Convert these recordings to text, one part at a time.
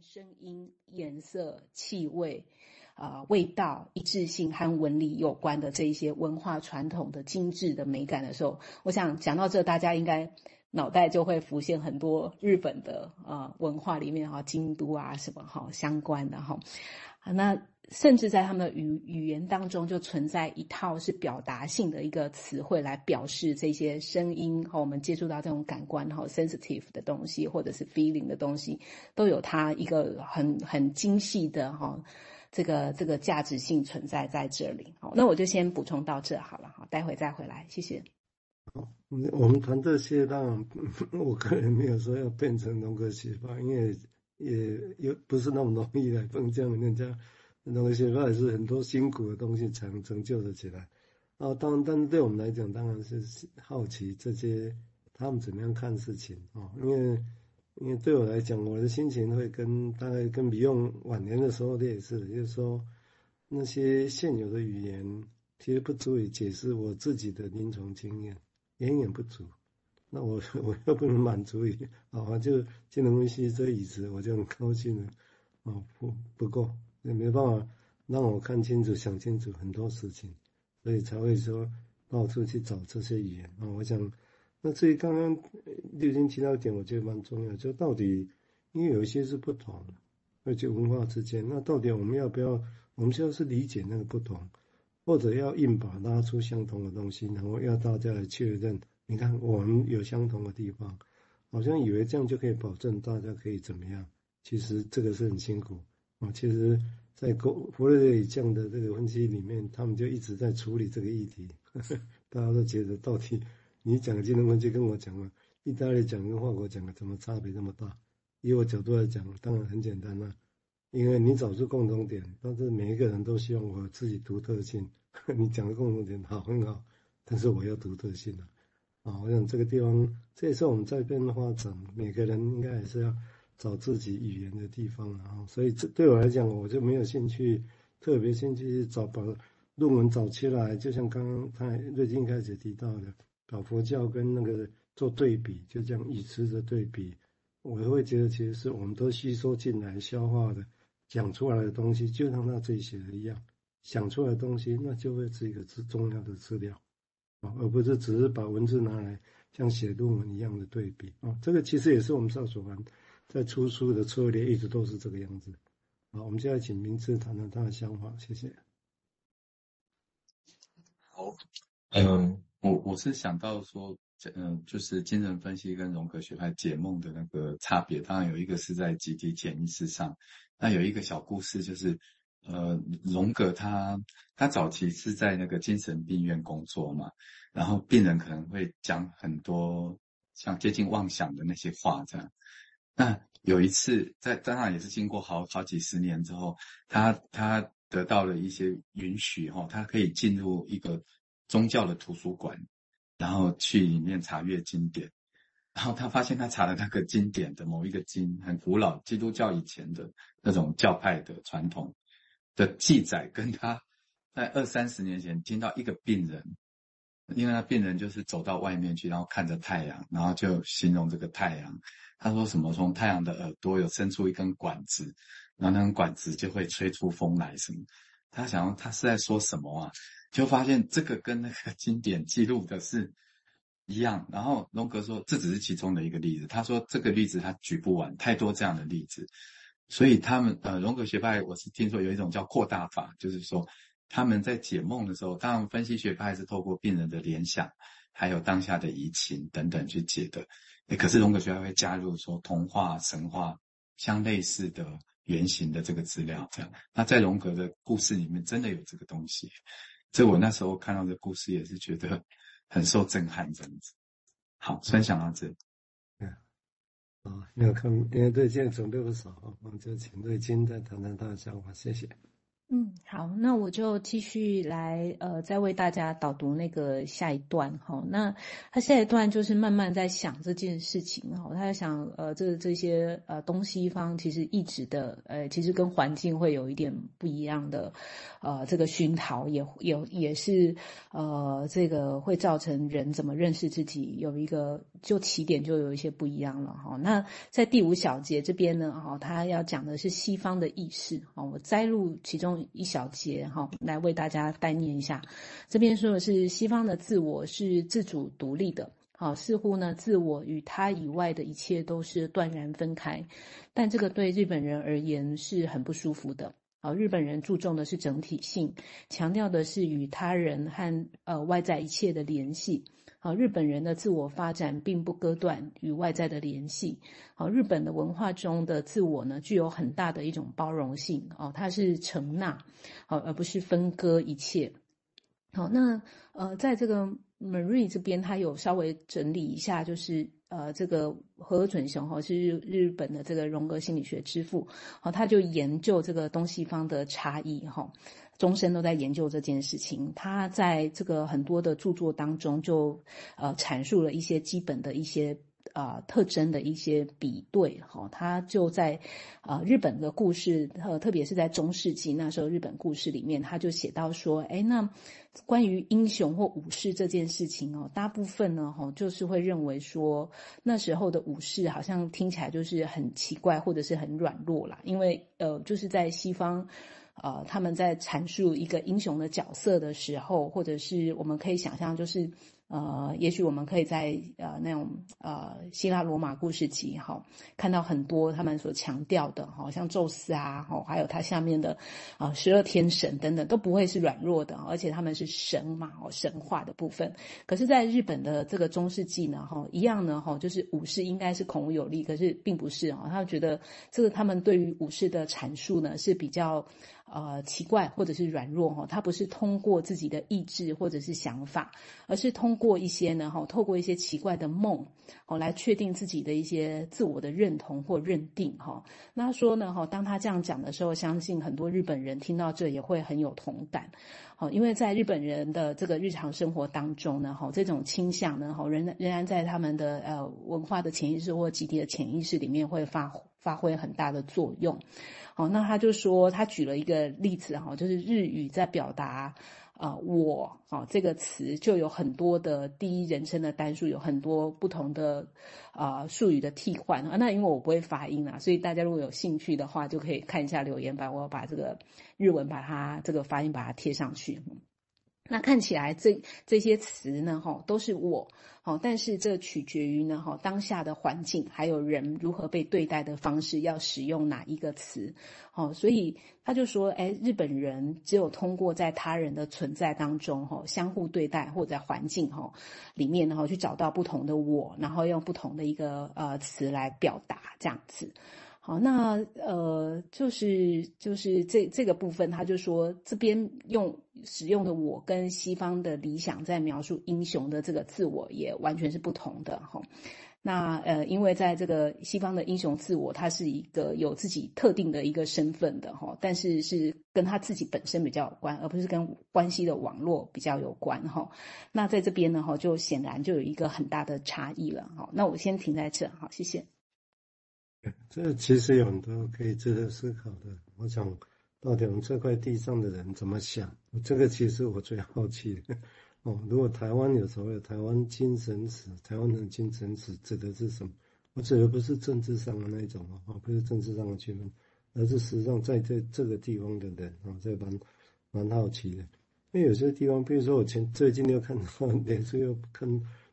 声音、颜色、气味、啊、味道一致性和纹理有关的这一些文化传统的精致的美感的时候，我想讲到这，大家应该脑袋就会浮现很多日本的啊、呃、文化里面哈，京都啊什么哈相关的哈，那。甚至在他们的语语言当中，就存在一套是表达性的一个词汇来表示这些声音和我们接触到这种感官哈 sensitive 的东西，或者是 feeling 的东西，都有它一个很很精细的哈这个这个价值性存在在这里。好，那我就先补充到这好了哈，待会再回来，谢谢。好，我们谈这些，当然我个人没有说要变成荣格学派，因为也也不是那么容易来封建人家。那些话也是很多辛苦的东西才能成就的起来，啊，当然，但是对我们来讲，当然是好奇这些他们怎么样看事情啊，因为因为对我来讲，我的心情会跟大概跟比用晚年的时候类似，就是说那些现有的语言其实不足以解释我自己的临床经验，远远不足。那我我又不能满足于啊，就金融分析这椅子，我就很高兴了，啊，不不够。也没办法让我看清楚、想清楚很多事情，所以才会说到处去找这些语言啊。我想，那至于刚刚六金提到一点，我觉得蛮重要，就到底因为有一些是不同，而且文化之间，那到底我们要不要？我们需要是理解那个不同，或者要硬把拉出相同的东西，然后要大家来确认。你看，我们有相同的地方，好像以为这样就可以保证大家可以怎么样？其实这个是很辛苦。啊，其实，在弗洛伊德这样的这个分析里面，他们就一直在处理这个议题。呵呵，大家都觉得，到底你讲的金融分析跟我讲了，意大利讲跟法国讲的，怎么差别这么大？以我角度来讲，当然很简单了，因为你找出共同点，但是每一个人都希望我自己独特性。你讲的共同点好很好，但是我要独特性啊！啊，我想这个地方，这也是我们在变的发展，每个人应该也是要。找自己语言的地方，然后，所以这对我来讲，我就没有兴趣，特别兴趣找把论文找出来，就像刚刚他瑞金开始提到的，把佛教跟那个做对比，就这样语词的对比，我会觉得其实是我们都吸收进来、消化的，讲出来的东西，就像他自己写的一样，想出来的东西，那就会是一个重要的资料，啊，而不是只是把文字拿来像写论文一样的对比，啊，这个其实也是我们少主凡。在出书的策略一直都是这个样子。好，我们现在请明志谈谈他的想法，谢谢。好，嗯，我我是想到说，嗯，就是精神分析跟荣格学派解梦的那个差别，当然有一个是在集体潜意识上。那有一个小故事，就是，呃，荣格他他早期是在那个精神病院工作嘛，然后病人可能会讲很多像接近妄想的那些话这样。那有一次，在当然也是经过好好几十年之后，他他得到了一些允许哈，他可以进入一个宗教的图书馆，然后去里面查阅经典，然后他发现他查的那个经典的某一个经很古老，基督教以前的那种教派的传统的记载，跟他在二三十年前听到一个病人。因为那病人就是走到外面去，然后看着太阳，然后就形容这个太阳。他说什么？从太阳的耳朵有伸出一根管子，然后那根管子就会吹出风来什么。他想他是在说什么啊？就发现这个跟那个经典记录的是一样。然后荣格说这只是其中的一个例子。他说这个例子他举不完，太多这样的例子。所以他们呃荣格学派，我是听说有一种叫扩大法，就是说。他们在解梦的时候，当然分析学派是透过病人的联想，还有当下的移情等等去解的。可是荣格学派会加入说童话、神话相类似的原型的这个资料，这样。那在荣格的故事里面，真的有这个东西。所以我那时候看到这故事，也是觉得很受震撼，这样子。好，分享到这。嗯，啊，没有看，因为对这准备不少，我们就请瑞金再谈谈他的想法，谢谢。嗯，好，那我就继续来，呃，再为大家导读那个下一段哈。那他下一段就是慢慢在想这件事情哈，他在想，呃，这这些呃东西方其实一直的，呃，其实跟环境会有一点不一样的，呃，这个熏陶也有也是，呃，这个会造成人怎么认识自己有一个就起点就有一些不一样了哈。那在第五小节这边呢，哈，他要讲的是西方的意识，我摘录其中。一小节哈，来为大家代念一下。这边说的是西方的自我是自主独立的，好，似乎呢，自我与他以外的一切都是断然分开。但这个对日本人而言是很不舒服的。好，日本人注重的是整体性，强调的是与他人和呃外在一切的联系。好，日本人的自我发展并不割断与外在的联系。好，日本的文化中的自我呢，具有很大的一种包容性。哦，它是承纳，好，而不是分割一切。好，那呃，在这个 Marie 这边，他有稍微整理一下，就是呃，这个何准雄哈是日日本的这个荣格心理学之父。好，他就研究这个东西方的差异哈。终身都在研究这件事情，他在这个很多的著作当中就呃阐述了一些基本的一些啊、特征的一些比对哈，他就在啊、日本的故事特特别是在中世纪那时候日本故事里面，他就写到说，哎，那关于英雄或武士这件事情哦，大部分呢哈就是会认为说那时候的武士好像听起来就是很奇怪或者是很软弱啦，因为呃就是在西方。呃，他们在阐述一个英雄的角色的时候，或者是我们可以想象，就是。呃，也许我们可以在呃那种呃希腊罗马故事集哈，看到很多他们所强调的哈，像宙斯啊，哈，还有他下面的啊十二天神等等，都不会是软弱的，而且他们是神嘛，哦，神话的部分。可是，在日本的这个中世纪呢，哈，一样呢，哈，就是武士应该是孔武有力，可是并不是啊，他觉得这个他们对于武士的阐述呢是比较。呃，奇怪或者是软弱哈，他不是通过自己的意志或者是想法，而是通过一些呢哈，透过一些奇怪的梦，哦，来确定自己的一些自我的认同或认定哈。那说呢哈，当他这样讲的时候，相信很多日本人听到这也会很有同感，好，因为在日本人的这个日常生活当中呢哈，这种倾向呢哈，仍仍然在他们的呃文化的潜意识或集体的潜意识里面会发发挥很大的作用。哦，那他就说，他举了一个例子哈，就是日语在表达，呃，我啊这个词就有很多的第一人称的单数，有很多不同的啊术语的替换啊。那因为我不会发音啊，所以大家如果有兴趣的话，就可以看一下留言板，我要把这个日文把它这个发音把它贴上去。那看起来这这些词呢，哈，都是我，好，但是这取决于呢，哈，当下的环境，还有人如何被对待的方式，要使用哪一个词，好，所以他就说，哎，日本人只有通过在他人的存在当中，哈，相互对待，或者在环境，哈，里面，然后去找到不同的我，然后用不同的一个呃词来表达这样子。好，那呃，就是就是这这个部分，他就说这边用使用的我跟西方的理想在描述英雄的这个自我也完全是不同的哈。那呃，因为在这个西方的英雄自我，他是一个有自己特定的一个身份的哈，但是是跟他自己本身比较有关，而不是跟关系的网络比较有关哈。那在这边呢哈，就显然就有一个很大的差异了哈。那我先停在这，好，谢谢。这其实有很多可以值得思考的。我想，到底我们这块地上的人怎么想？这个其实我最好奇。哦，如果台湾有所谓台湾精神史，台湾的精神史指的是什么？我指的不是政治上的那一种哦，不是政治上的区分，而是实际上在这这个地方的人啊，这蛮蛮好奇的。因为有些地方，比如说我前最近又看到，脸书又看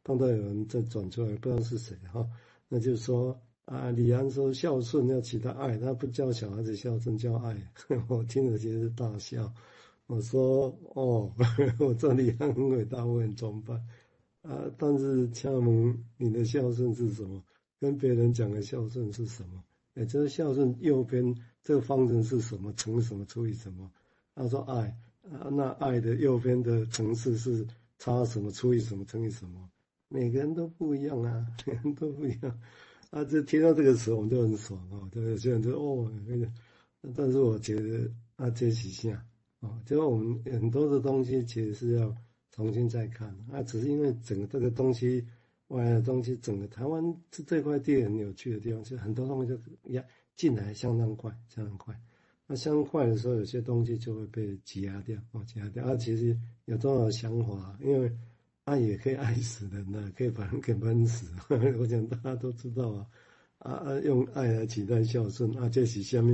碰到有人在转出来，不知道是谁哈，那就是说。啊，李安说孝顺要取代爱，他不教小孩子孝顺，叫爱。我听了其实大笑。我说哦，我知道李安很伟大，我很崇拜。啊，但是请问你的孝顺是什么？跟别人讲的孝顺是什么？也就是孝顺右边这个方程是什么？乘什么除以什么？他说爱啊，那爱的右边的程式是差什么除以什么乘以什么？每个人都不一样啊，每个人都不一样。啊，这听到这个词我们就很爽啊！对，有些人就哦，那个，但是我觉得啊，这是啥？哦，就我们很多的东西其实是要重新再看，啊，只是因为整个这个东西，外来的东西，整个台湾这这块地很有趣的地方，就很多东西就压进来相当快，相当快。那相当快的时候，有些东西就会被挤压掉，哦，挤压掉。啊，其实有多少想法，因为爱也可以爱死人呐，可以把人给闷死。我想大家都知道啊，啊啊，用爱来取代孝顺，啊，这是下面。